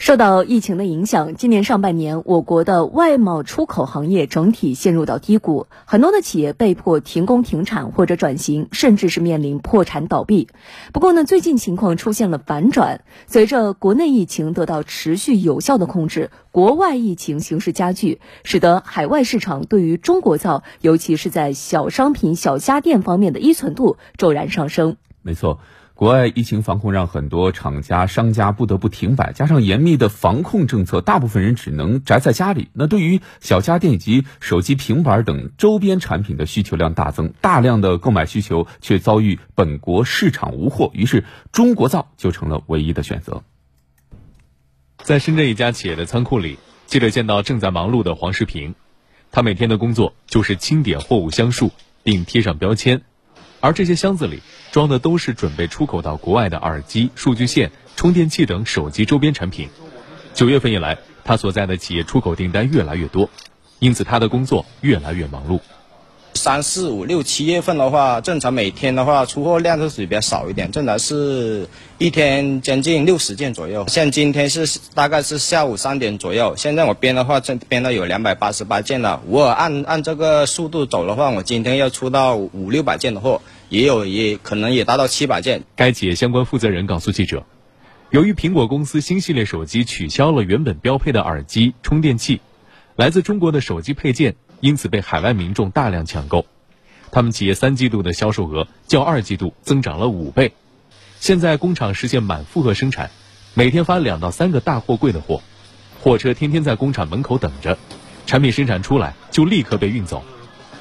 受到疫情的影响，今年上半年我国的外贸出口行业整体陷入到低谷，很多的企业被迫停工停产或者转型，甚至是面临破产倒闭。不过呢，最近情况出现了反转，随着国内疫情得到持续有效的控制，国外疫情形势加剧，使得海外市场对于中国造，尤其是在小商品、小家电方面的依存度骤然上升。没错。国外疫情防控让很多厂家、商家不得不停摆，加上严密的防控政策，大部分人只能宅在家里。那对于小家电以及手机、平板等周边产品的需求量大增，大量的购买需求却遭遇本国市场无货，于是中国造就成了唯一的选择。在深圳一家企业的仓库里，记者见到正在忙碌的黄世平，他每天的工作就是清点货物箱数，并贴上标签。而这些箱子里装的都是准备出口到国外的耳机、数据线、充电器等手机周边产品。九月份以来，他所在的企业出口订单越来越多，因此他的工作越来越忙碌。三四五六七月份的话，正常每天的话出货量是比较少一点，正常是一天将近六十件左右。像今天是大概是下午三点左右，现在我编的话，这编到有两百八十八件了。我按按这个速度走的话，我今天要出到五六百件的货，也有也可能也达到七百件。该企业相关负责人告诉记者，由于苹果公司新系列手机取消了原本标配的耳机、充电器，来自中国的手机配件。因此被海外民众大量抢购，他们企业三季度的销售额较二季度增长了五倍。现在工厂实现满负荷生产，每天发两到三个大货柜的货，货车天天在工厂门口等着，产品生产出来就立刻被运走。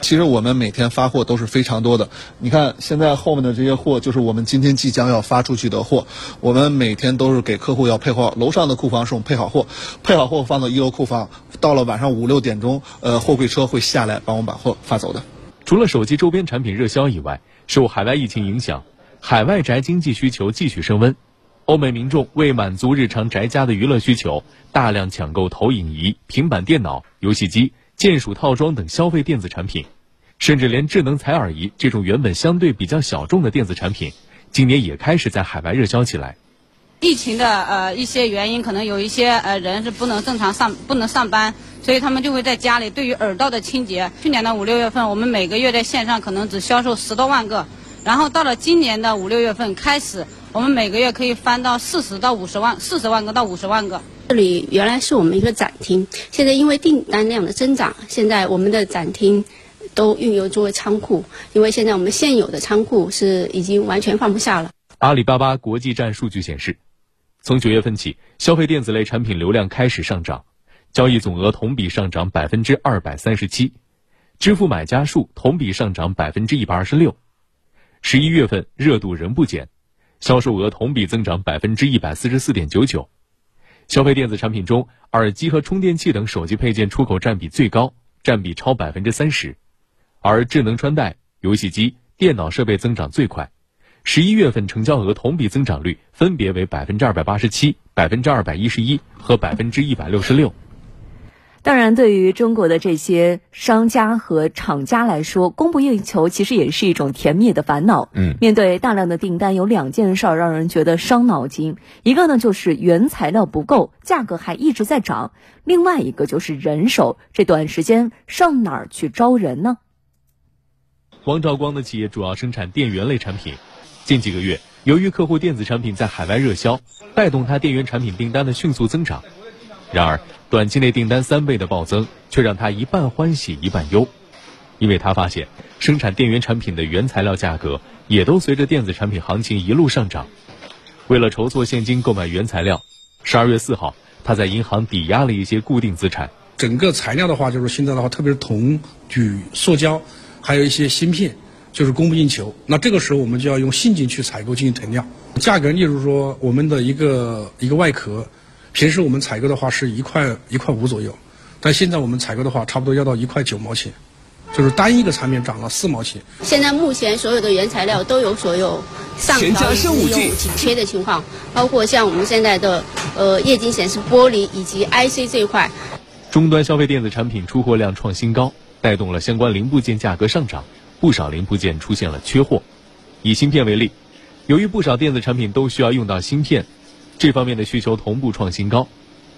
其实我们每天发货都是非常多的，你看现在后面的这些货就是我们今天即将要发出去的货。我们每天都是给客户要配货，楼上的库房是我们配好货，配好货放到一楼库房，到了晚上五六点钟，呃，货柜车会下来帮我们把货发走的。除了手机周边产品热销以外，受海外疫情影响，海外宅经济需求继续升温。欧美民众为满足日常宅家的娱乐需求，大量抢购投影仪、平板电脑、游戏机。键鼠套装等消费电子产品，甚至连智能采耳仪这种原本相对比较小众的电子产品，今年也开始在海外热销起来。疫情的呃一些原因，可能有一些呃人是不能正常上不能上班，所以他们就会在家里对于耳道的清洁。去年的五六月份，我们每个月在线上可能只销售十多万个，然后到了今年的五六月份开始，我们每个月可以翻到四十到五十万，四十万个到五十万个。这里原来是我们一个展厅，现在因为订单量的增长，现在我们的展厅都运用作为仓库，因为现在我们现有的仓库是已经完全放不下了。阿里巴巴国际站数据显示，从九月份起，消费电子类产品流量开始上涨，交易总额同比上涨百分之二百三十七，支付买家数同比上涨百分之一百二十六，十一月份热度仍不减，销售额同比增长百分之一百四十四点九九。消费电子产品中，耳机和充电器等手机配件出口占比最高，占比超百分之三十，而智能穿戴、游戏机、电脑设备增长最快，十一月份成交额同比增长率分别为百分之二百八十七、百分之二百一十一和百分之一百六十六。当然，对于中国的这些商家和厂家来说，供不应求其实也是一种甜蜜的烦恼。嗯，面对大量的订单，有两件事儿让人觉得伤脑筋。一个呢，就是原材料不够，价格还一直在涨；另外一个就是人手，这短时间上哪儿去招人呢？王兆光的企业主要生产电源类产品，近几个月，由于客户电子产品在海外热销，带动他电源产品订单的迅速增长。然而，短期内订单三倍的暴增，却让他一半欢喜一半忧，因为他发现生产电源产品的原材料价格也都随着电子产品行情一路上涨。为了筹措现金购买原材料，十二月四号，他在银行抵押了一些固定资产。整个材料的话，就是现在的话，特别是铜、铝、塑胶，还有一些芯片，就是供不应求。那这个时候，我们就要用现金去采购进行囤量。价格，例如说我们的一个一个外壳。平时我们采购的话是一块一块五左右，但现在我们采购的话，差不多要到一块九毛钱，就是单一个产品涨了四毛钱。现在目前所有的原材料都有所有上调、有紧缺的情况，包括像我们现在的呃液晶显示玻璃以及 IC 这一块。终端消费电子产品出货量创新高，带动了相关零部件价格上涨，不少零部件出现了缺货。以芯片为例，由于不少电子产品都需要用到芯片。这方面的需求同步创新高，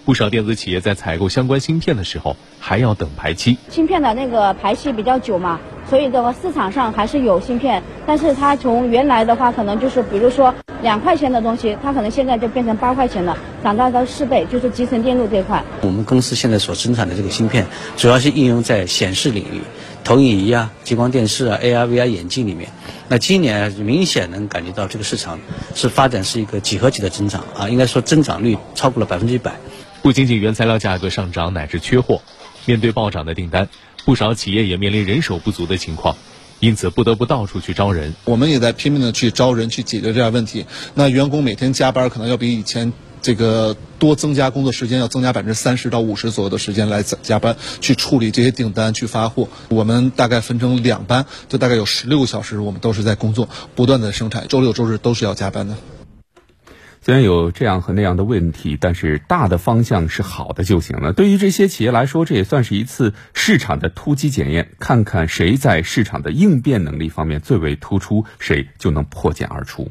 不少电子企业在采购相关芯片的时候还要等排期。芯片的那个排期比较久嘛，所以的话市场上还是有芯片，但是它从原来的话可能就是比如说两块钱的东西，它可能现在就变成八块钱了，涨到了四倍，就是集成电路这一块。我们公司现在所生产的这个芯片，主要是应用在显示领域，投影仪啊、激光电视啊、AR、VR 眼镜里面。那今年明显能感觉到这个市场是发展是一个几何级的增长啊，应该说增长率超过了百分之一百。不仅仅原材料价格上涨乃至缺货，面对暴涨的订单，不少企业也面临人手不足的情况，因此不得不到处去招人。我们也在拼命的去招人，去解决这样问题。那员工每天加班可能要比以前这个多增加工作时间，要增加百分之三十到五十左右的时间来加班去处理这些订单，去发货。我们大概分成两班，就大概有十六个小时，我们都是在工作，不断的生产，周六周日都是要加班的。虽然有这样和那样的问题，但是大的方向是好的就行了。对于这些企业来说，这也算是一次市场的突击检验，看看谁在市场的应变能力方面最为突出，谁就能破茧而出。